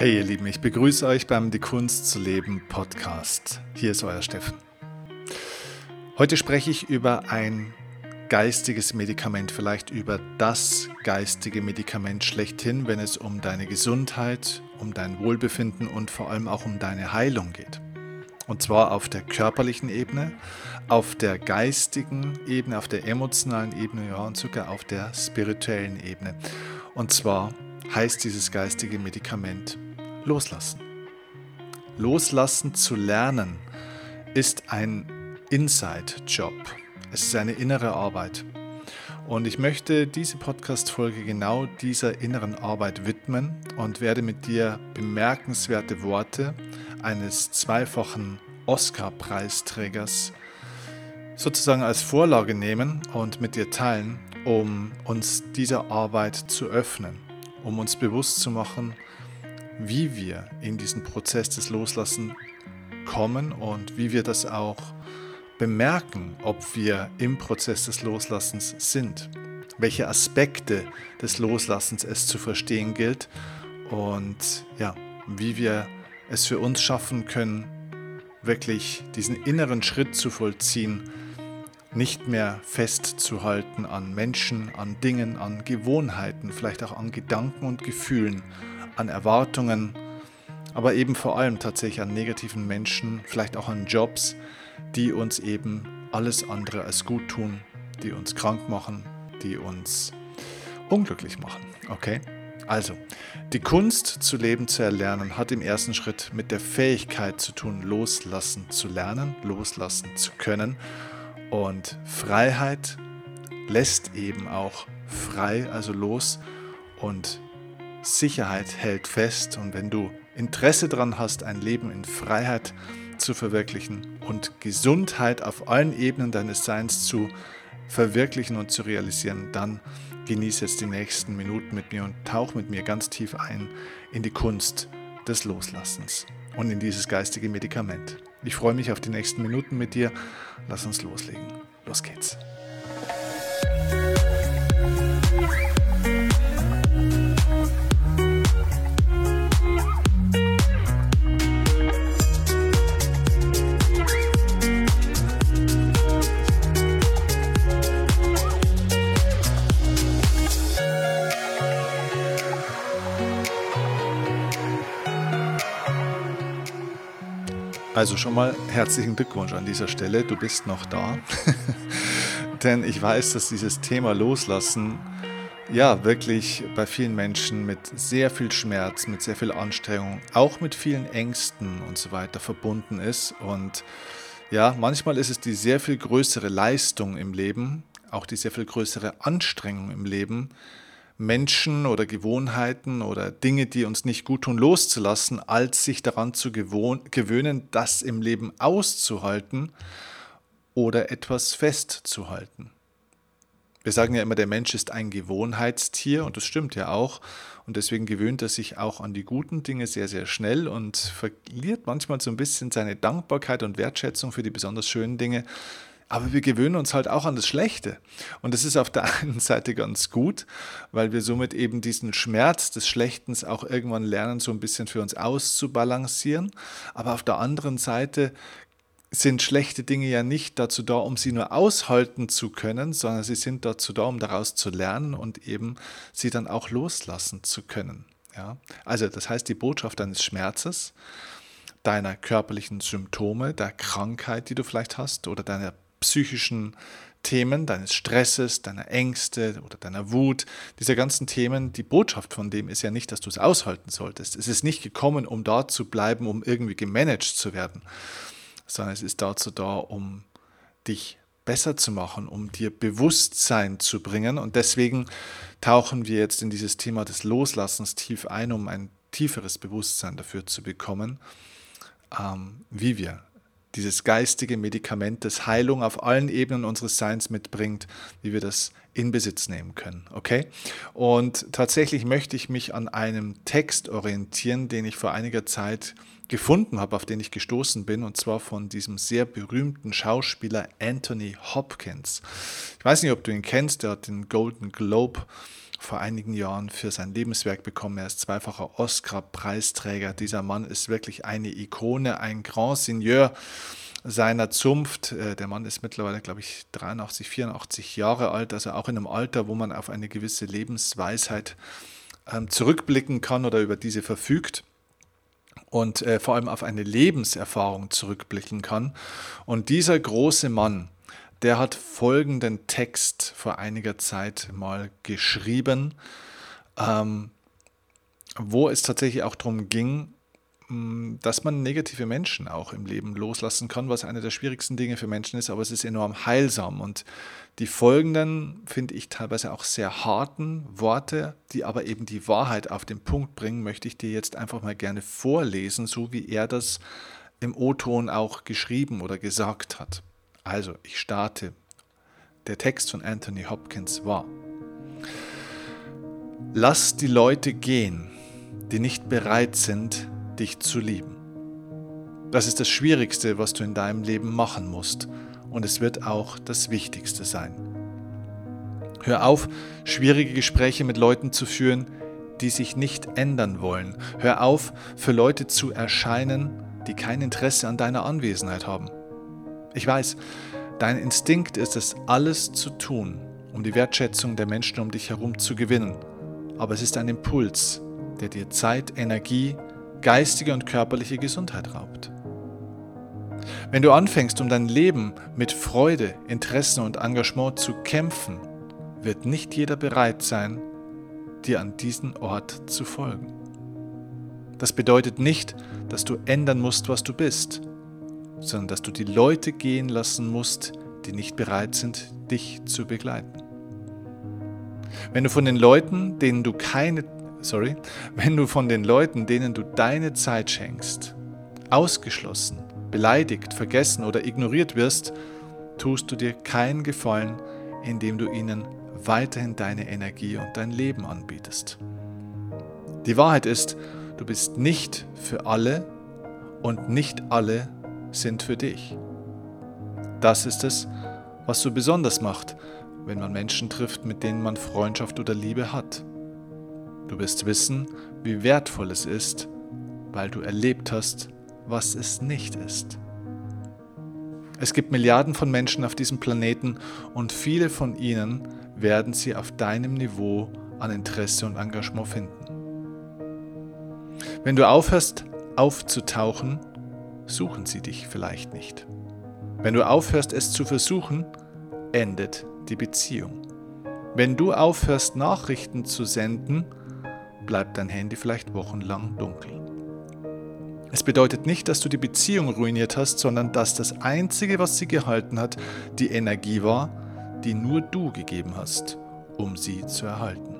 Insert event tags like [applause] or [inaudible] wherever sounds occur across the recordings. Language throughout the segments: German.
Hey ihr Lieben, ich begrüße euch beim Die Kunst zu leben Podcast. Hier ist euer Steffen. Heute spreche ich über ein geistiges Medikament, vielleicht über das geistige Medikament schlechthin, wenn es um deine Gesundheit, um dein Wohlbefinden und vor allem auch um deine Heilung geht. Und zwar auf der körperlichen Ebene, auf der geistigen Ebene, auf der emotionalen Ebene, ja, und sogar auf der spirituellen Ebene. Und zwar heißt dieses geistige Medikament Loslassen. Loslassen zu lernen ist ein Inside-Job. Es ist eine innere Arbeit. Und ich möchte diese Podcast-Folge genau dieser inneren Arbeit widmen und werde mit dir bemerkenswerte Worte eines zweifachen Oscar-Preisträgers sozusagen als Vorlage nehmen und mit dir teilen, um uns dieser Arbeit zu öffnen, um uns bewusst zu machen, wie wir in diesen Prozess des Loslassen kommen und wie wir das auch bemerken, ob wir im Prozess des Loslassens sind, welche Aspekte des Loslassens es zu verstehen gilt und ja, wie wir es für uns schaffen können, wirklich diesen inneren Schritt zu vollziehen, nicht mehr festzuhalten an Menschen, an Dingen, an Gewohnheiten, vielleicht auch an Gedanken und Gefühlen, an Erwartungen, aber eben vor allem tatsächlich an negativen Menschen, vielleicht auch an Jobs, die uns eben alles andere als gut tun, die uns krank machen, die uns unglücklich machen. Okay? Also, die Kunst zu leben zu erlernen hat im ersten Schritt mit der Fähigkeit zu tun, loslassen zu lernen, loslassen zu können. Und Freiheit lässt eben auch frei, also los. Und Sicherheit hält fest und wenn du Interesse daran hast, ein Leben in Freiheit zu verwirklichen und Gesundheit auf allen Ebenen deines Seins zu verwirklichen und zu realisieren, dann genieße jetzt die nächsten Minuten mit mir und tauch mit mir ganz tief ein in die Kunst des Loslassens und in dieses geistige Medikament. Ich freue mich auf die nächsten Minuten mit dir. Lass uns loslegen. Los geht's. Also schon mal herzlichen Glückwunsch an dieser Stelle, du bist noch da. [laughs] Denn ich weiß, dass dieses Thema Loslassen ja wirklich bei vielen Menschen mit sehr viel Schmerz, mit sehr viel Anstrengung, auch mit vielen Ängsten und so weiter verbunden ist. Und ja, manchmal ist es die sehr viel größere Leistung im Leben, auch die sehr viel größere Anstrengung im Leben, Menschen oder Gewohnheiten oder Dinge, die uns nicht gut tun, loszulassen, als sich daran zu gewöhnen, das im Leben auszuhalten oder etwas festzuhalten. Wir sagen ja immer, der Mensch ist ein Gewohnheitstier und das stimmt ja auch. Und deswegen gewöhnt er sich auch an die guten Dinge sehr, sehr schnell und verliert manchmal so ein bisschen seine Dankbarkeit und Wertschätzung für die besonders schönen Dinge, aber wir gewöhnen uns halt auch an das Schlechte. Und das ist auf der [laughs] einen Seite ganz gut, weil wir somit eben diesen Schmerz des Schlechtens auch irgendwann lernen, so ein bisschen für uns auszubalancieren. Aber auf der anderen Seite sind schlechte Dinge ja nicht dazu da, um sie nur aushalten zu können, sondern sie sind dazu da, um daraus zu lernen und eben sie dann auch loslassen zu können. Ja? Also das heißt, die Botschaft deines Schmerzes, deiner körperlichen Symptome, der Krankheit, die du vielleicht hast oder deiner psychischen Themen, deines Stresses, deiner Ängste oder deiner Wut, diese ganzen Themen, die Botschaft von dem ist ja nicht, dass du es aushalten solltest. Es ist nicht gekommen, um dort zu bleiben, um irgendwie gemanagt zu werden, sondern es ist dazu da, um dich besser zu machen, um dir Bewusstsein zu bringen. Und deswegen tauchen wir jetzt in dieses Thema des Loslassens tief ein, um ein tieferes Bewusstsein dafür zu bekommen, ähm, wie wir dieses geistige Medikament, das Heilung auf allen Ebenen unseres Seins mitbringt, wie wir das in Besitz nehmen können. Okay? Und tatsächlich möchte ich mich an einem Text orientieren, den ich vor einiger Zeit gefunden habe, auf den ich gestoßen bin, und zwar von diesem sehr berühmten Schauspieler Anthony Hopkins. Ich weiß nicht, ob du ihn kennst, der hat den Golden Globe vor einigen Jahren für sein Lebenswerk bekommen. Er ist zweifacher Oscar-Preisträger. Dieser Mann ist wirklich eine Ikone, ein Grand Seigneur seiner Zunft. Äh, der Mann ist mittlerweile, glaube ich, 83, 84 Jahre alt, also auch in einem Alter, wo man auf eine gewisse Lebensweisheit ähm, zurückblicken kann oder über diese verfügt und äh, vor allem auf eine Lebenserfahrung zurückblicken kann. Und dieser große Mann, der hat folgenden Text vor einiger Zeit mal geschrieben, ähm, wo es tatsächlich auch darum ging, Mm, dass man negative Menschen auch im Leben loslassen kann, was eine der schwierigsten Dinge für Menschen ist, aber es ist enorm heilsam. Und die folgenden, finde ich teilweise auch sehr harten Worte, die aber eben die Wahrheit auf den Punkt bringen, möchte ich dir jetzt einfach mal gerne vorlesen, so wie er das im O-Ton auch geschrieben oder gesagt hat. Also, ich starte. Der Text von Anthony Hopkins war, Lass die Leute gehen, die nicht bereit sind, dich zu lieben. Das ist das Schwierigste, was du in deinem Leben machen musst und es wird auch das Wichtigste sein. Hör auf, schwierige Gespräche mit Leuten zu führen, die sich nicht ändern wollen. Hör auf, für Leute zu erscheinen, die kein Interesse an deiner Anwesenheit haben. Ich weiß, dein Instinkt ist es, alles zu tun, um die Wertschätzung der Menschen um dich herum zu gewinnen. Aber es ist ein Impuls, der dir Zeit, Energie, geistige und körperliche Gesundheit raubt. Wenn du anfängst, um dein Leben mit Freude, Interessen und Engagement zu kämpfen, wird nicht jeder bereit sein, dir an diesen Ort zu folgen. Das bedeutet nicht, dass du ändern musst, was du bist, sondern dass du die Leute gehen lassen musst, die nicht bereit sind, dich zu begleiten. Wenn du von den Leuten, denen du keine sorry, wenn du von den Leuten, denen du deine Zeit schenkst, ausgeschlossen, beleidigt, vergessen oder ignoriert wirst, tust du dir keinen Gefallen, indem du ihnen weiterhin deine Energie und dein Leben anbietest. Die Wahrheit ist, du bist nicht für alle und nicht alle sind für dich. Das ist es, was so besonders macht, wenn man Menschen trifft, mit denen man Freundschaft oder Liebe hat. Du wirst wissen, wie wertvoll es ist, weil du erlebt hast, was es nicht ist. Es gibt Milliarden von Menschen auf diesem Planeten und viele von ihnen werden sie auf deinem Niveau an Interesse und Engagement finden. Wenn du aufhörst aufzutauchen, suchen sie dich vielleicht nicht. Wenn du aufhörst es zu versuchen, endet die Beziehung. Wenn du aufhörst Nachrichten zu senden, bleibt dein Handy vielleicht wochenlang dunkel. Es bedeutet nicht, dass du die Beziehung ruiniert hast, sondern dass das Einzige, was sie gehalten hat, die Energie war, die nur du gegeben hast, um sie zu erhalten.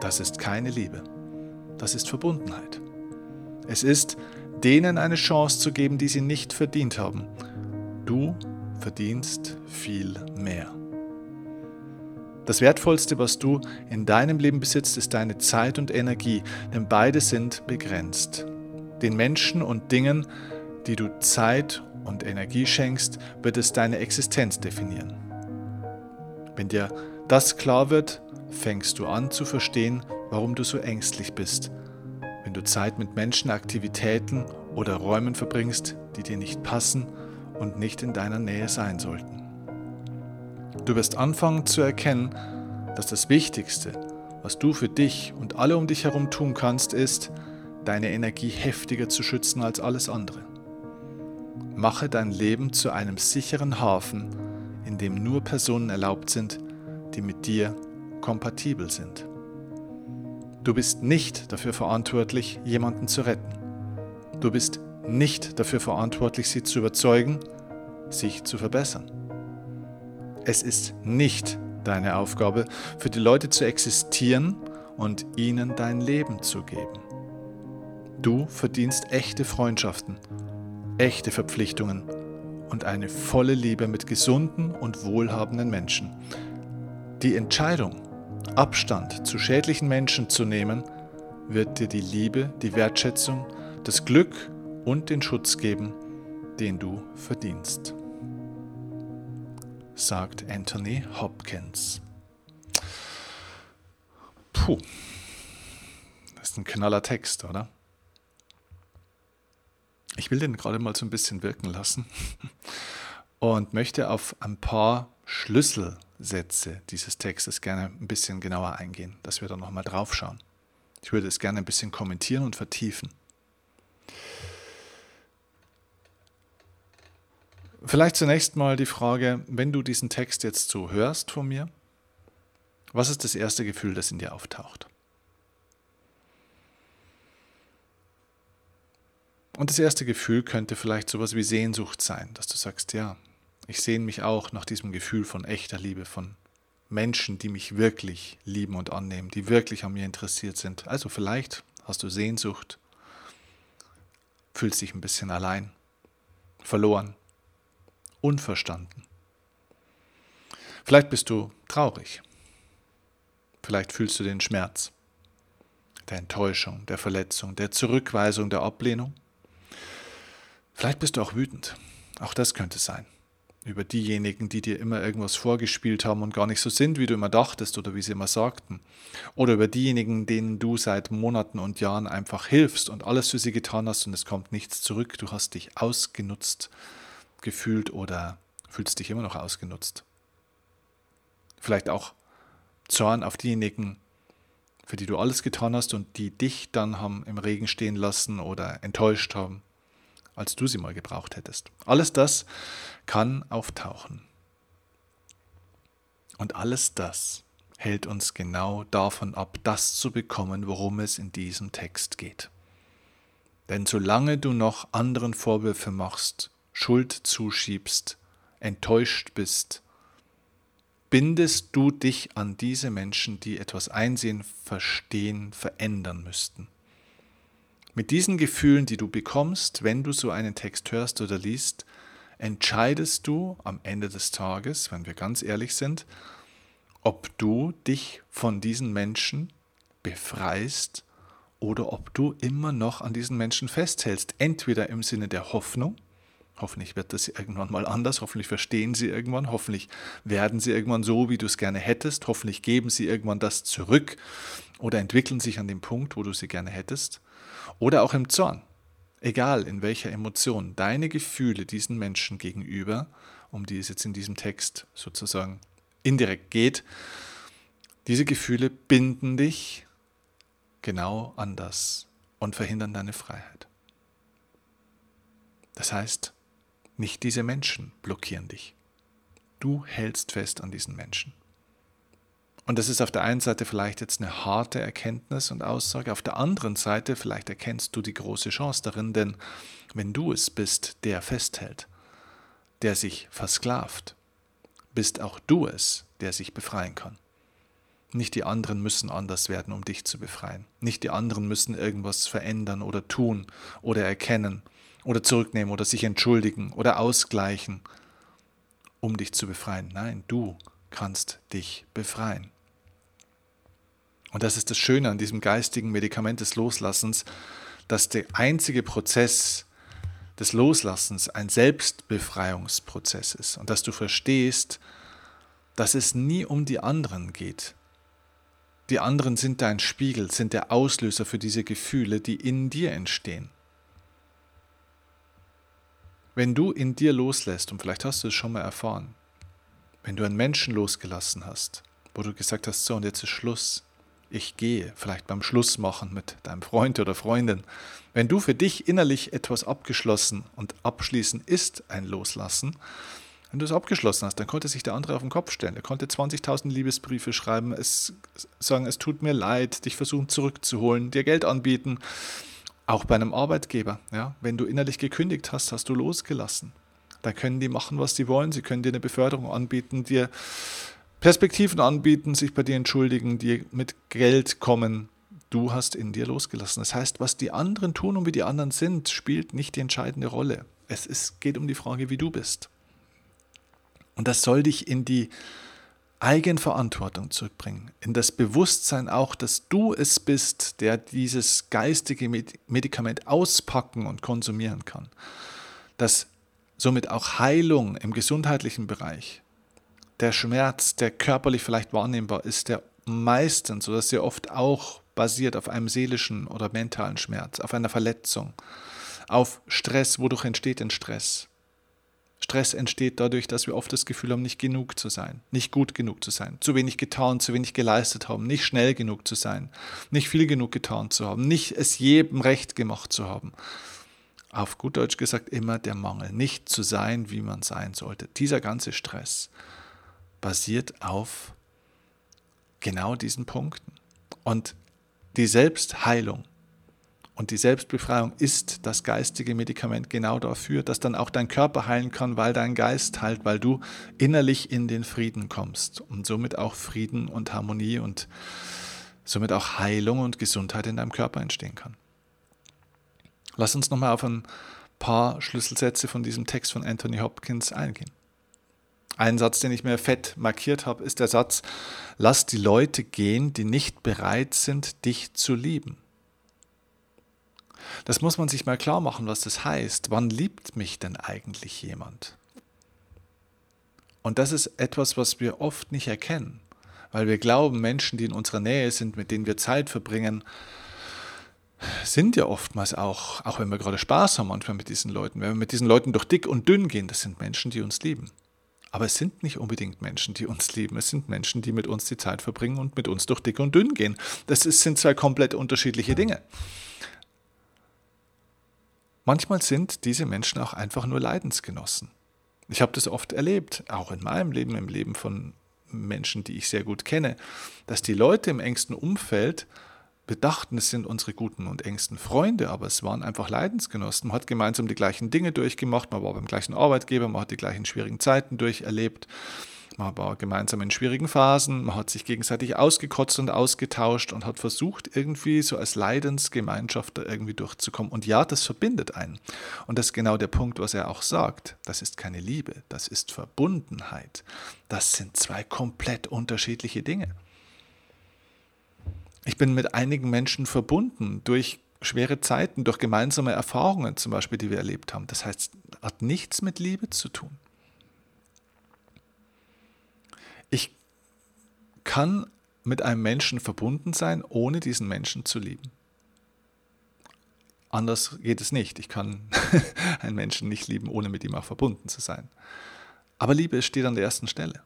Das ist keine Liebe. Das ist Verbundenheit. Es ist, denen eine Chance zu geben, die sie nicht verdient haben. Du verdienst viel mehr. Das Wertvollste, was du in deinem Leben besitzt, ist deine Zeit und Energie, denn beide sind begrenzt. Den Menschen und Dingen, die du Zeit und Energie schenkst, wird es deine Existenz definieren. Wenn dir das klar wird, fängst du an zu verstehen, warum du so ängstlich bist, wenn du Zeit mit Menschen, Aktivitäten oder Räumen verbringst, die dir nicht passen und nicht in deiner Nähe sein sollten. Du wirst anfangen zu erkennen, dass das Wichtigste, was du für dich und alle um dich herum tun kannst, ist, deine Energie heftiger zu schützen als alles andere. Mache dein Leben zu einem sicheren Hafen, in dem nur Personen erlaubt sind, die mit dir kompatibel sind. Du bist nicht dafür verantwortlich, jemanden zu retten. Du bist nicht dafür verantwortlich, sie zu überzeugen, sich zu verbessern. Es ist nicht deine Aufgabe, für die Leute zu existieren und ihnen dein Leben zu geben. Du verdienst echte Freundschaften, echte Verpflichtungen und eine volle Liebe mit gesunden und wohlhabenden Menschen. Die Entscheidung, Abstand zu schädlichen Menschen zu nehmen, wird dir die Liebe, die Wertschätzung, das Glück und den Schutz geben, den du verdienst sagt Anthony Hopkins. Puh, das ist ein knaller Text, oder? Ich will den gerade mal so ein bisschen wirken lassen [laughs] und möchte auf ein paar Schlüsselsätze dieses Textes gerne ein bisschen genauer eingehen, dass wir da nochmal drauf schauen. Ich würde es gerne ein bisschen kommentieren und vertiefen. Vielleicht zunächst mal die Frage, wenn du diesen Text jetzt so hörst von mir, was ist das erste Gefühl, das in dir auftaucht? Und das erste Gefühl könnte vielleicht sowas wie Sehnsucht sein, dass du sagst, ja, ich sehne mich auch nach diesem Gefühl von echter Liebe, von Menschen, die mich wirklich lieben und annehmen, die wirklich an mir interessiert sind. Also vielleicht hast du Sehnsucht, fühlst dich ein bisschen allein, verloren, unverstanden. Vielleicht bist du traurig. Vielleicht fühlst du den Schmerz der Enttäuschung, der Verletzung, der Zurückweisung, der Ablehnung. Vielleicht bist du auch wütend. Auch das könnte sein. Über diejenigen, die dir immer irgendwas vorgespielt haben und gar nicht so sind, wie du immer dachtest oder wie sie immer sagten. Oder über diejenigen, denen du seit Monaten und Jahren einfach hilfst und alles für sie getan hast und es kommt nichts zurück. Du hast dich ausgenutzt gefühlt oder fühlst dich immer noch ausgenutzt. Vielleicht auch Zorn auf diejenigen, für die du alles getan hast und die dich dann haben im Regen stehen lassen oder enttäuscht haben als du sie mal gebraucht hättest. Alles das kann auftauchen. Und alles das hält uns genau davon ab, das zu bekommen, worum es in diesem Text geht. Denn solange du noch anderen Vorwürfe machst, Schuld zuschiebst, enttäuscht bist, bindest du dich an diese Menschen, die etwas einsehen, verstehen, verändern müssten. Mit diesen Gefühlen, die du bekommst, wenn du so einen Text hörst oder liest, entscheidest du am Ende des Tages, wenn wir ganz ehrlich sind, ob du dich von diesen Menschen befreist oder ob du immer noch an diesen Menschen festhältst. Entweder im Sinne der Hoffnung, hoffentlich wird das irgendwann mal anders, hoffentlich verstehen sie irgendwann, hoffentlich werden sie irgendwann so, wie du es gerne hättest, hoffentlich geben sie irgendwann das zurück oder entwickeln sich an dem Punkt, wo du sie gerne hättest. Oder auch im Zorn. Egal in welcher Emotion deine Gefühle diesen Menschen gegenüber, um die es jetzt in diesem Text sozusagen indirekt geht, diese Gefühle binden dich genau anders und verhindern deine Freiheit. Das heißt, nicht diese Menschen blockieren dich. Du hältst fest an diesen Menschen. Und das ist auf der einen Seite vielleicht jetzt eine harte Erkenntnis und Aussage, auf der anderen Seite vielleicht erkennst du die große Chance darin, denn wenn du es bist, der festhält, der sich versklavt, bist auch du es, der sich befreien kann. Nicht die anderen müssen anders werden, um dich zu befreien. Nicht die anderen müssen irgendwas verändern oder tun oder erkennen oder zurücknehmen oder sich entschuldigen oder ausgleichen, um dich zu befreien. Nein, du kannst dich befreien. Und das ist das Schöne an diesem geistigen Medikament des Loslassens, dass der einzige Prozess des Loslassens ein Selbstbefreiungsprozess ist und dass du verstehst, dass es nie um die anderen geht. Die anderen sind dein Spiegel, sind der Auslöser für diese Gefühle, die in dir entstehen. Wenn du in dir loslässt, und vielleicht hast du es schon mal erfahren, wenn du einen Menschen losgelassen hast, wo du gesagt hast, so und jetzt ist Schluss, ich gehe, vielleicht beim Schluss machen mit deinem Freund oder Freundin. Wenn du für dich innerlich etwas abgeschlossen und abschließen ist ein Loslassen, wenn du es abgeschlossen hast, dann konnte sich der andere auf den Kopf stellen. Er konnte 20.000 Liebesbriefe schreiben, es sagen, es tut mir leid, dich versuchen zurückzuholen, dir Geld anbieten. Auch bei einem Arbeitgeber. Ja? Wenn du innerlich gekündigt hast, hast du losgelassen. Da können die machen, was sie wollen. Sie können dir eine Beförderung anbieten, dir Perspektiven anbieten, sich bei dir entschuldigen, dir mit Geld kommen. Du hast in dir losgelassen. Das heißt, was die anderen tun und wie die anderen sind, spielt nicht die entscheidende Rolle. Es ist, geht um die Frage, wie du bist. Und das soll dich in die Eigenverantwortung zurückbringen, in das Bewusstsein auch, dass du es bist, der dieses geistige Medikament auspacken und konsumieren kann. Dass somit auch Heilung im gesundheitlichen Bereich, der Schmerz, der körperlich vielleicht wahrnehmbar ist, der meistens oder sehr oft auch basiert auf einem seelischen oder mentalen Schmerz, auf einer Verletzung, auf Stress. Wodurch entsteht denn Stress? Stress entsteht dadurch, dass wir oft das Gefühl haben, nicht genug zu sein, nicht gut genug zu sein, zu wenig getan, zu wenig geleistet haben, nicht schnell genug zu sein, nicht viel genug getan zu haben, nicht es jedem recht gemacht zu haben. Auf gut Deutsch gesagt immer der Mangel, nicht zu sein, wie man sein sollte. Dieser ganze Stress basiert auf genau diesen Punkten. Und die Selbstheilung und die Selbstbefreiung ist das geistige Medikament genau dafür, dass dann auch dein Körper heilen kann, weil dein Geist heilt, weil du innerlich in den Frieden kommst und somit auch Frieden und Harmonie und somit auch Heilung und Gesundheit in deinem Körper entstehen kann. Lass uns nochmal auf ein paar Schlüsselsätze von diesem Text von Anthony Hopkins eingehen. Ein Satz, den ich mir fett markiert habe, ist der Satz, lass die Leute gehen, die nicht bereit sind, dich zu lieben. Das muss man sich mal klar machen, was das heißt. Wann liebt mich denn eigentlich jemand? Und das ist etwas, was wir oft nicht erkennen, weil wir glauben, Menschen, die in unserer Nähe sind, mit denen wir Zeit verbringen, sind ja oftmals auch, auch wenn wir gerade Spaß haben manchmal mit diesen Leuten, wenn wir mit diesen Leuten durch dick und dünn gehen, das sind Menschen, die uns lieben. Aber es sind nicht unbedingt Menschen, die uns lieben. Es sind Menschen, die mit uns die Zeit verbringen und mit uns durch dick und dünn gehen. Das ist, sind zwei komplett unterschiedliche Dinge. Manchmal sind diese Menschen auch einfach nur Leidensgenossen. Ich habe das oft erlebt, auch in meinem Leben, im Leben von Menschen, die ich sehr gut kenne, dass die Leute im engsten Umfeld wir dachten, es sind unsere guten und engsten Freunde, aber es waren einfach Leidensgenossen. Man hat gemeinsam die gleichen Dinge durchgemacht, man war beim gleichen Arbeitgeber, man hat die gleichen schwierigen Zeiten durcherlebt, man war gemeinsam in schwierigen Phasen, man hat sich gegenseitig ausgekotzt und ausgetauscht und hat versucht, irgendwie so als Leidensgemeinschaft da irgendwie durchzukommen. Und ja, das verbindet einen. Und das ist genau der Punkt, was er auch sagt. Das ist keine Liebe, das ist Verbundenheit. Das sind zwei komplett unterschiedliche Dinge. Ich bin mit einigen Menschen verbunden durch schwere Zeiten, durch gemeinsame Erfahrungen zum Beispiel, die wir erlebt haben. Das heißt, hat nichts mit Liebe zu tun. Ich kann mit einem Menschen verbunden sein, ohne diesen Menschen zu lieben. Anders geht es nicht. Ich kann [laughs] einen Menschen nicht lieben, ohne mit ihm auch verbunden zu sein. Aber Liebe steht an der ersten Stelle.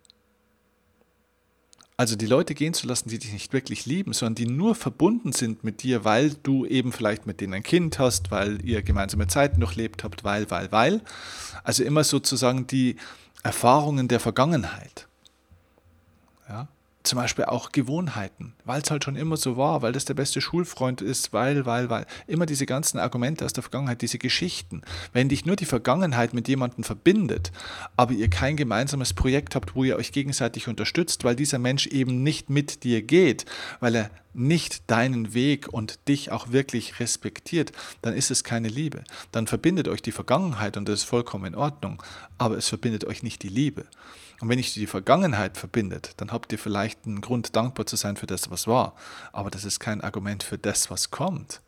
Also die Leute gehen zu lassen, die dich nicht wirklich lieben, sondern die nur verbunden sind mit dir, weil du eben vielleicht mit denen ein Kind hast, weil ihr gemeinsame Zeiten durchlebt habt, weil, weil, weil. Also immer sozusagen die Erfahrungen der Vergangenheit. Ja? zum Beispiel auch Gewohnheiten, weil es halt schon immer so war, weil das der beste Schulfreund ist, weil, weil, weil. Immer diese ganzen Argumente aus der Vergangenheit, diese Geschichten. Wenn dich nur die Vergangenheit mit jemandem verbindet, aber ihr kein gemeinsames Projekt habt, wo ihr euch gegenseitig unterstützt, weil dieser Mensch eben nicht mit dir geht, weil er nicht deinen Weg und dich auch wirklich respektiert, dann ist es keine Liebe. Dann verbindet euch die Vergangenheit und das ist vollkommen in Ordnung, aber es verbindet euch nicht die Liebe. Und wenn ich die Vergangenheit verbindet, dann habt ihr vielleicht einen Grund, dankbar zu sein für das, was war. Aber das ist kein Argument für das, was kommt.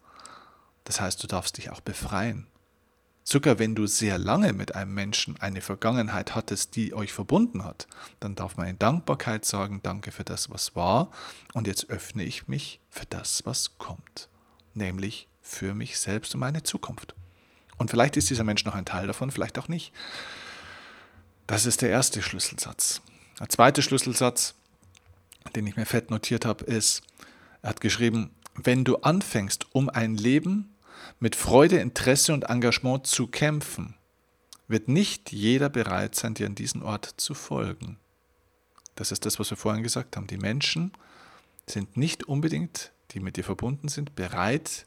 Das heißt, du darfst dich auch befreien. Sogar wenn du sehr lange mit einem Menschen eine Vergangenheit hattest, die euch verbunden hat, dann darf man in Dankbarkeit sagen, danke für das, was war, und jetzt öffne ich mich für das, was kommt, nämlich für mich selbst und meine Zukunft. Und vielleicht ist dieser Mensch noch ein Teil davon, vielleicht auch nicht. Das ist der erste Schlüsselsatz. Der zweite Schlüsselsatz, den ich mir fett notiert habe, ist, er hat geschrieben, wenn du anfängst, um ein Leben mit Freude, Interesse und Engagement zu kämpfen, wird nicht jeder bereit sein, dir an diesen Ort zu folgen. Das ist das, was wir vorhin gesagt haben. Die Menschen sind nicht unbedingt, die mit dir verbunden sind, bereit,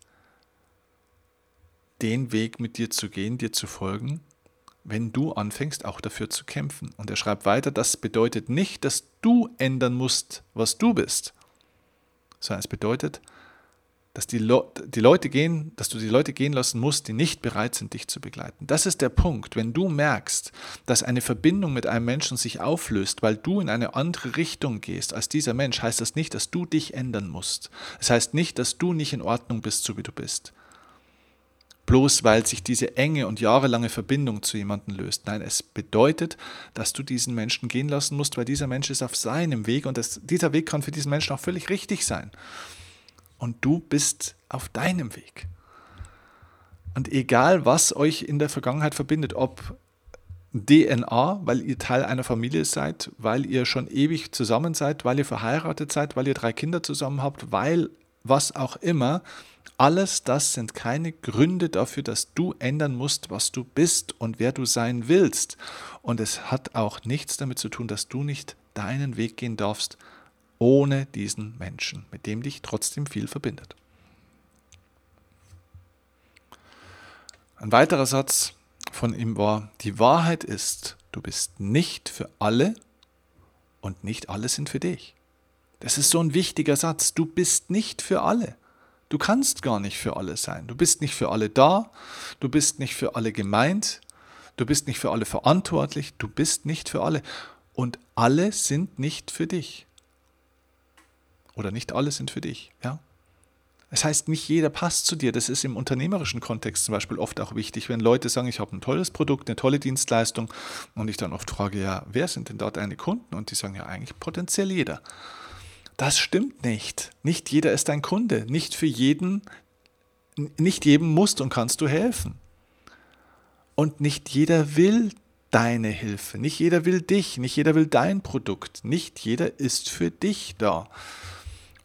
den Weg mit dir zu gehen, dir zu folgen, wenn du anfängst, auch dafür zu kämpfen. Und er schreibt weiter, das bedeutet nicht, dass du ändern musst, was du bist, sondern es bedeutet, dass die, Le die Leute gehen, dass du die Leute gehen lassen musst, die nicht bereit sind, dich zu begleiten. Das ist der Punkt. Wenn du merkst, dass eine Verbindung mit einem Menschen sich auflöst, weil du in eine andere Richtung gehst als dieser Mensch, heißt das nicht, dass du dich ändern musst. Es das heißt nicht, dass du nicht in Ordnung bist, so wie du bist. Bloß weil sich diese enge und jahrelange Verbindung zu jemandem löst. Nein, es bedeutet, dass du diesen Menschen gehen lassen musst, weil dieser Mensch ist auf seinem Weg und das, dieser Weg kann für diesen Menschen auch völlig richtig sein. Und du bist auf deinem Weg. Und egal, was euch in der Vergangenheit verbindet, ob DNA, weil ihr Teil einer Familie seid, weil ihr schon ewig zusammen seid, weil ihr verheiratet seid, weil ihr drei Kinder zusammen habt, weil was auch immer, alles das sind keine Gründe dafür, dass du ändern musst, was du bist und wer du sein willst. Und es hat auch nichts damit zu tun, dass du nicht deinen Weg gehen darfst ohne diesen Menschen, mit dem dich trotzdem viel verbindet. Ein weiterer Satz von ihm war, die Wahrheit ist, du bist nicht für alle und nicht alle sind für dich. Das ist so ein wichtiger Satz. Du bist nicht für alle. Du kannst gar nicht für alle sein. Du bist nicht für alle da. Du bist nicht für alle gemeint. Du bist nicht für alle verantwortlich. Du bist nicht für alle. Und alle sind nicht für dich. Oder nicht alle sind für dich. Ja? Das heißt, nicht jeder passt zu dir. Das ist im unternehmerischen Kontext zum Beispiel oft auch wichtig, wenn Leute sagen, ich habe ein tolles Produkt, eine tolle Dienstleistung und ich dann oft frage, ja, wer sind denn dort deine Kunden? Und die sagen ja eigentlich potenziell jeder. Das stimmt nicht. Nicht jeder ist dein Kunde. Nicht für jeden, nicht jedem musst und kannst du helfen. Und nicht jeder will deine Hilfe. Nicht jeder will dich. Nicht jeder will dein Produkt. Nicht jeder ist für dich da.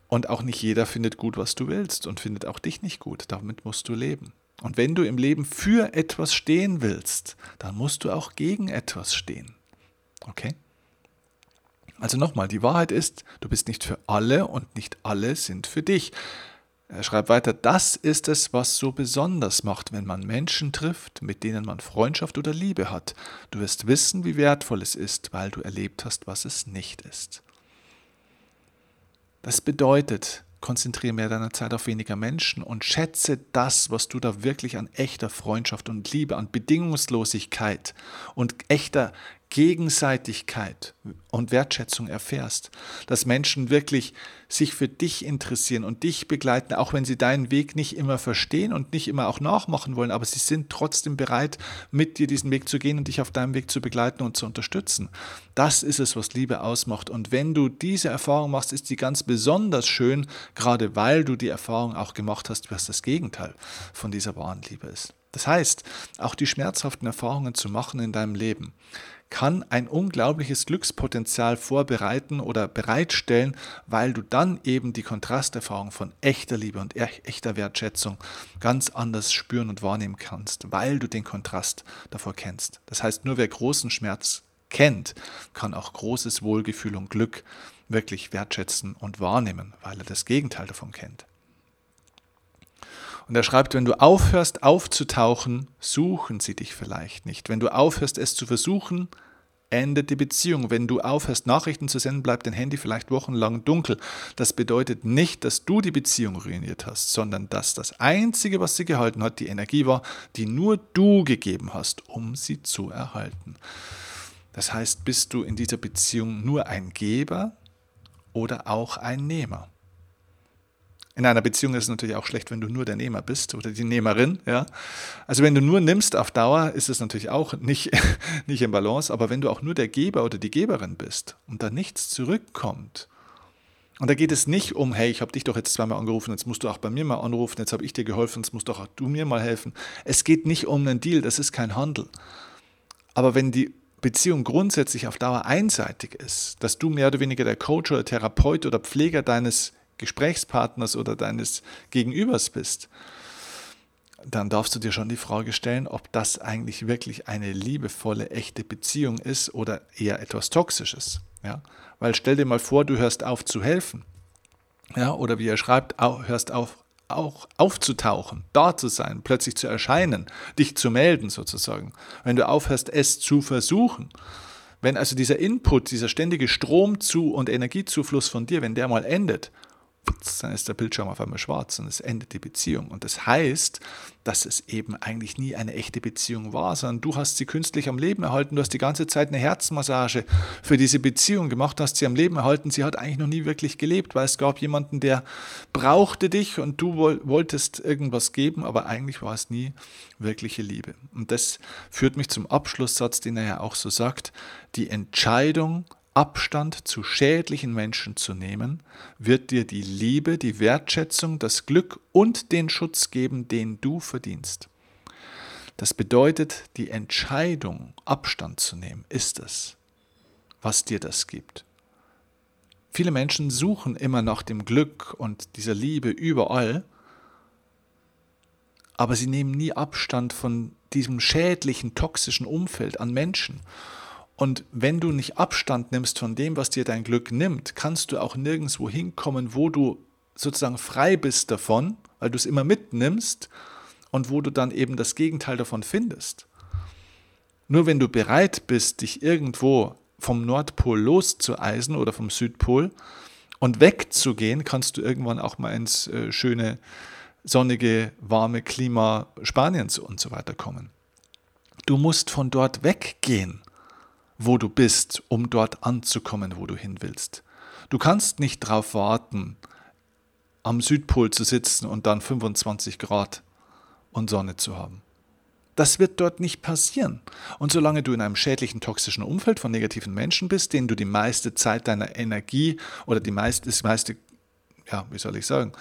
Und auch nicht jeder findet gut, was du willst und findet auch dich nicht gut. Damit musst du leben. Und wenn du im Leben für etwas stehen willst, dann musst du auch gegen etwas stehen. Okay? Also nochmal, die Wahrheit ist, du bist nicht für alle und nicht alle sind für dich. Er schreibt weiter, das ist es, was so besonders macht, wenn man Menschen trifft, mit denen man Freundschaft oder Liebe hat. Du wirst wissen, wie wertvoll es ist, weil du erlebt hast, was es nicht ist. Das bedeutet, konzentriere mehr deiner Zeit auf weniger Menschen und schätze das, was du da wirklich an echter Freundschaft und Liebe, an Bedingungslosigkeit und echter Gegenseitigkeit und Wertschätzung erfährst, dass Menschen wirklich sich für dich interessieren und dich begleiten, auch wenn sie deinen Weg nicht immer verstehen und nicht immer auch nachmachen wollen, aber sie sind trotzdem bereit, mit dir diesen Weg zu gehen und dich auf deinem Weg zu begleiten und zu unterstützen. Das ist es, was Liebe ausmacht. Und wenn du diese Erfahrung machst, ist die ganz besonders schön, gerade weil du die Erfahrung auch gemacht hast, was das Gegenteil von dieser wahren Liebe ist. Das heißt, auch die schmerzhaften Erfahrungen zu machen in deinem Leben kann ein unglaubliches Glückspotenzial vorbereiten oder bereitstellen, weil du dann eben die Kontrasterfahrung von echter Liebe und echter Wertschätzung ganz anders spüren und wahrnehmen kannst, weil du den Kontrast davor kennst. Das heißt, nur wer großen Schmerz kennt, kann auch großes Wohlgefühl und Glück wirklich wertschätzen und wahrnehmen, weil er das Gegenteil davon kennt. Und er schreibt, wenn du aufhörst aufzutauchen, suchen sie dich vielleicht nicht. Wenn du aufhörst es zu versuchen, endet die Beziehung. Wenn du aufhörst Nachrichten zu senden, bleibt dein Handy vielleicht wochenlang dunkel. Das bedeutet nicht, dass du die Beziehung ruiniert hast, sondern dass das Einzige, was sie gehalten hat, die Energie war, die nur du gegeben hast, um sie zu erhalten. Das heißt, bist du in dieser Beziehung nur ein Geber oder auch ein Nehmer? In einer Beziehung ist es natürlich auch schlecht, wenn du nur der Nehmer bist oder die Nehmerin. Ja? Also wenn du nur nimmst auf Dauer, ist es natürlich auch nicht, [laughs] nicht im Balance. Aber wenn du auch nur der Geber oder die Geberin bist und da nichts zurückkommt, und da geht es nicht um, hey, ich habe dich doch jetzt zweimal angerufen, jetzt musst du auch bei mir mal anrufen, jetzt habe ich dir geholfen, jetzt musst doch auch du mir mal helfen. Es geht nicht um einen Deal, das ist kein Handel. Aber wenn die Beziehung grundsätzlich auf Dauer einseitig ist, dass du mehr oder weniger der Coach oder Therapeut oder Pfleger deines Gesprächspartners oder deines Gegenübers bist, dann darfst du dir schon die Frage stellen, ob das eigentlich wirklich eine liebevolle, echte Beziehung ist oder eher etwas Toxisches. Ja? Weil stell dir mal vor, du hörst auf zu helfen. Ja? Oder wie er schreibt, hörst auf, auch aufzutauchen, da zu sein, plötzlich zu erscheinen, dich zu melden sozusagen. Wenn du aufhörst, es zu versuchen. Wenn also dieser Input, dieser ständige Strom zu und Energiezufluss von dir, wenn der mal endet, nichts, dann ist der Bildschirm auf einmal schwarz und es endet die Beziehung. Und das heißt, dass es eben eigentlich nie eine echte Beziehung war, sondern du hast sie künstlich am Leben erhalten, du hast die ganze Zeit eine Herzmassage für diese Beziehung gemacht, hast sie am Leben erhalten, sie hat eigentlich noch nie wirklich gelebt, weil es gab jemanden, der brauchte dich und du wolltest irgendwas geben, aber eigentlich war es nie wirkliche Liebe. Und das führt mich zum Abschlusssatz, den er ja auch so sagt, die Entscheidung, Abstand zu schädlichen Menschen zu nehmen, wird dir die Liebe, die Wertschätzung, das Glück und den Schutz geben, den du verdienst. Das bedeutet, die Entscheidung, Abstand zu nehmen, ist es, was dir das gibt. Viele Menschen suchen immer nach dem Glück und dieser Liebe überall, aber sie nehmen nie Abstand von diesem schädlichen, toxischen Umfeld an Menschen. Und wenn du nicht Abstand nimmst von dem, was dir dein Glück nimmt, kannst du auch nirgendwo hinkommen, wo du sozusagen frei bist davon, weil du es immer mitnimmst und wo du dann eben das Gegenteil davon findest. Nur wenn du bereit bist, dich irgendwo vom Nordpol loszueisen oder vom Südpol und wegzugehen, kannst du irgendwann auch mal ins äh, schöne, sonnige, warme Klima Spaniens und so weiter kommen. Du musst von dort weggehen wo du bist, um dort anzukommen, wo du hin willst. Du kannst nicht darauf warten, am Südpol zu sitzen und dann 25 Grad und Sonne zu haben. Das wird dort nicht passieren. Und solange du in einem schädlichen, toxischen Umfeld von negativen Menschen bist, denen du die meiste Zeit deiner Energie oder die meiste, das meiste, ja, wie soll ich sagen,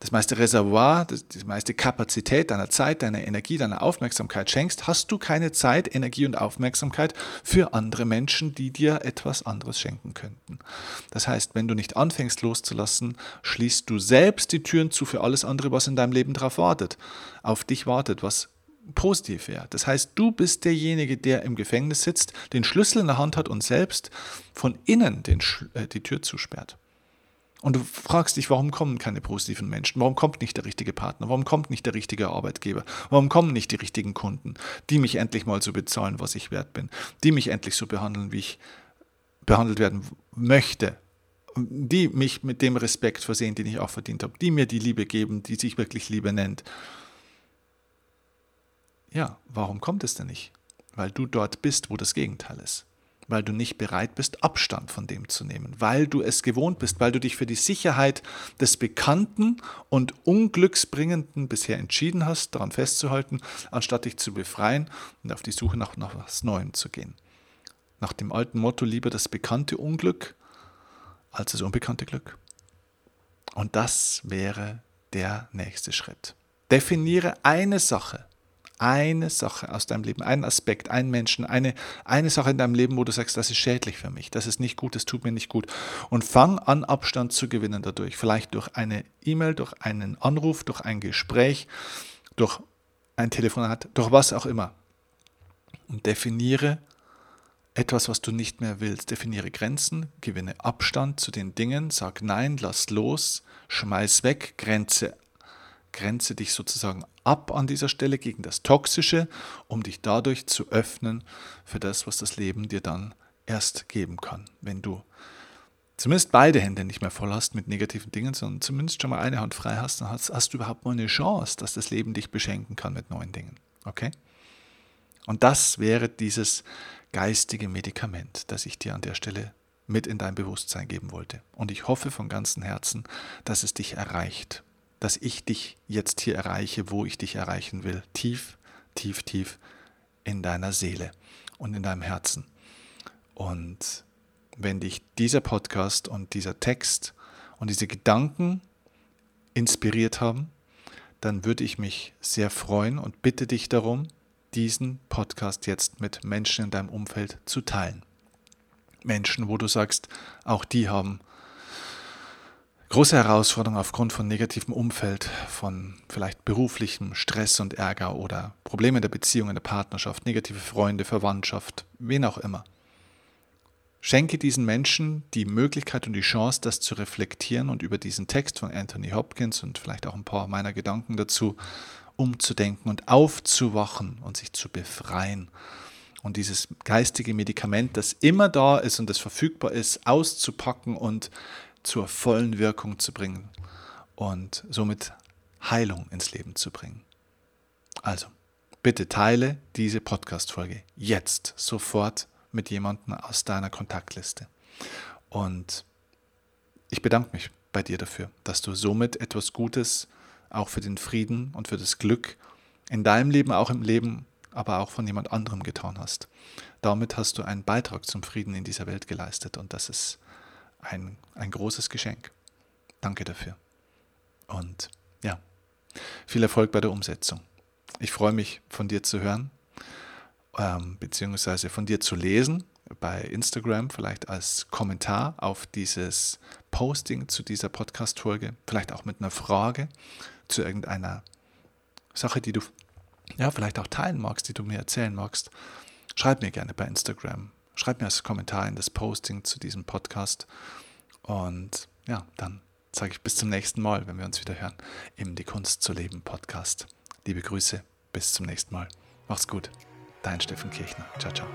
das meiste Reservoir, die meiste Kapazität deiner Zeit, deiner Energie, deiner Aufmerksamkeit schenkst, hast du keine Zeit, Energie und Aufmerksamkeit für andere Menschen, die dir etwas anderes schenken könnten. Das heißt, wenn du nicht anfängst loszulassen, schließt du selbst die Türen zu für alles andere, was in deinem Leben drauf wartet, auf dich wartet, was positiv wäre. Das heißt, du bist derjenige, der im Gefängnis sitzt, den Schlüssel in der Hand hat und selbst von innen den, äh, die Tür zusperrt. Und du fragst dich, warum kommen keine positiven Menschen? Warum kommt nicht der richtige Partner? Warum kommt nicht der richtige Arbeitgeber? Warum kommen nicht die richtigen Kunden, die mich endlich mal so bezahlen, was ich wert bin? Die mich endlich so behandeln, wie ich behandelt werden möchte? Die mich mit dem Respekt versehen, den ich auch verdient habe? Die mir die Liebe geben, die sich wirklich Liebe nennt? Ja, warum kommt es denn nicht? Weil du dort bist, wo das Gegenteil ist weil du nicht bereit bist, Abstand von dem zu nehmen, weil du es gewohnt bist, weil du dich für die Sicherheit des Bekannten und Unglücksbringenden bisher entschieden hast, daran festzuhalten, anstatt dich zu befreien und auf die Suche nach, nach was Neuem zu gehen. Nach dem alten Motto lieber das bekannte Unglück als das unbekannte Glück. Und das wäre der nächste Schritt. Definiere eine Sache, eine Sache aus deinem Leben, einen Aspekt, einen Menschen, eine, eine Sache in deinem Leben, wo du sagst, das ist schädlich für mich, das ist nicht gut, das tut mir nicht gut. Und fang an, Abstand zu gewinnen dadurch. Vielleicht durch eine E-Mail, durch einen Anruf, durch ein Gespräch, durch ein Telefonat, durch was auch immer. Und definiere etwas, was du nicht mehr willst. Definiere Grenzen, gewinne Abstand zu den Dingen, sag Nein, lass los, schmeiß weg, Grenze grenze dich sozusagen ab an dieser Stelle gegen das Toxische, um dich dadurch zu öffnen für das, was das Leben dir dann erst geben kann. Wenn du zumindest beide Hände nicht mehr voll hast mit negativen Dingen, sondern zumindest schon mal eine Hand frei hast, dann hast, hast du überhaupt mal eine Chance, dass das Leben dich beschenken kann mit neuen Dingen. Okay? Und das wäre dieses geistige Medikament, das ich dir an der Stelle mit in dein Bewusstsein geben wollte. Und ich hoffe von ganzem Herzen, dass es dich erreicht dass ich dich jetzt hier erreiche, wo ich dich erreichen will. Tief, tief, tief in deiner Seele und in deinem Herzen. Und wenn dich dieser Podcast und dieser Text und diese Gedanken inspiriert haben, dann würde ich mich sehr freuen und bitte dich darum, diesen Podcast jetzt mit Menschen in deinem Umfeld zu teilen. Menschen, wo du sagst, auch die haben große Herausforderung aufgrund von negativem Umfeld, von vielleicht beruflichem Stress und Ärger oder Probleme der Beziehung, in der Partnerschaft, negative Freunde, Verwandtschaft, wen auch immer. Schenke diesen Menschen die Möglichkeit und die Chance, das zu reflektieren und über diesen Text von Anthony Hopkins und vielleicht auch ein paar meiner Gedanken dazu umzudenken und aufzuwachen und sich zu befreien und dieses geistige Medikament, das immer da ist und das verfügbar ist, auszupacken und zur vollen Wirkung zu bringen. und somit Heilung ins Leben zu bringen. Also, bitte teile diese Podcast-Folge jetzt sofort mit jemandem aus deiner Kontaktliste. Und ich bedanke mich bei dir dafür, dass du somit etwas Gutes auch für den Frieden und für das Glück in deinem Leben, auch im Leben, aber auch von jemand anderem getan hast. Damit hast du einen Beitrag zum Frieden in dieser Welt geleistet und das ist ein, ein großes Geschenk. Danke dafür. Und ja, viel Erfolg bei der Umsetzung. Ich freue mich von dir zu hören, ähm, beziehungsweise von dir zu lesen bei Instagram, vielleicht als Kommentar auf dieses Posting zu dieser Podcast-Folge, vielleicht auch mit einer Frage zu irgendeiner Sache, die du ja, vielleicht auch teilen magst, die du mir erzählen magst. Schreib mir gerne bei Instagram. Schreib mir als Kommentar in das Posting zu diesem Podcast. Und ja, dann sage ich bis zum nächsten Mal, wenn wir uns wieder hören, im Die Kunst zu leben Podcast. Liebe Grüße, bis zum nächsten Mal. Mach's gut. Dein Steffen Kirchner. Ciao, ciao.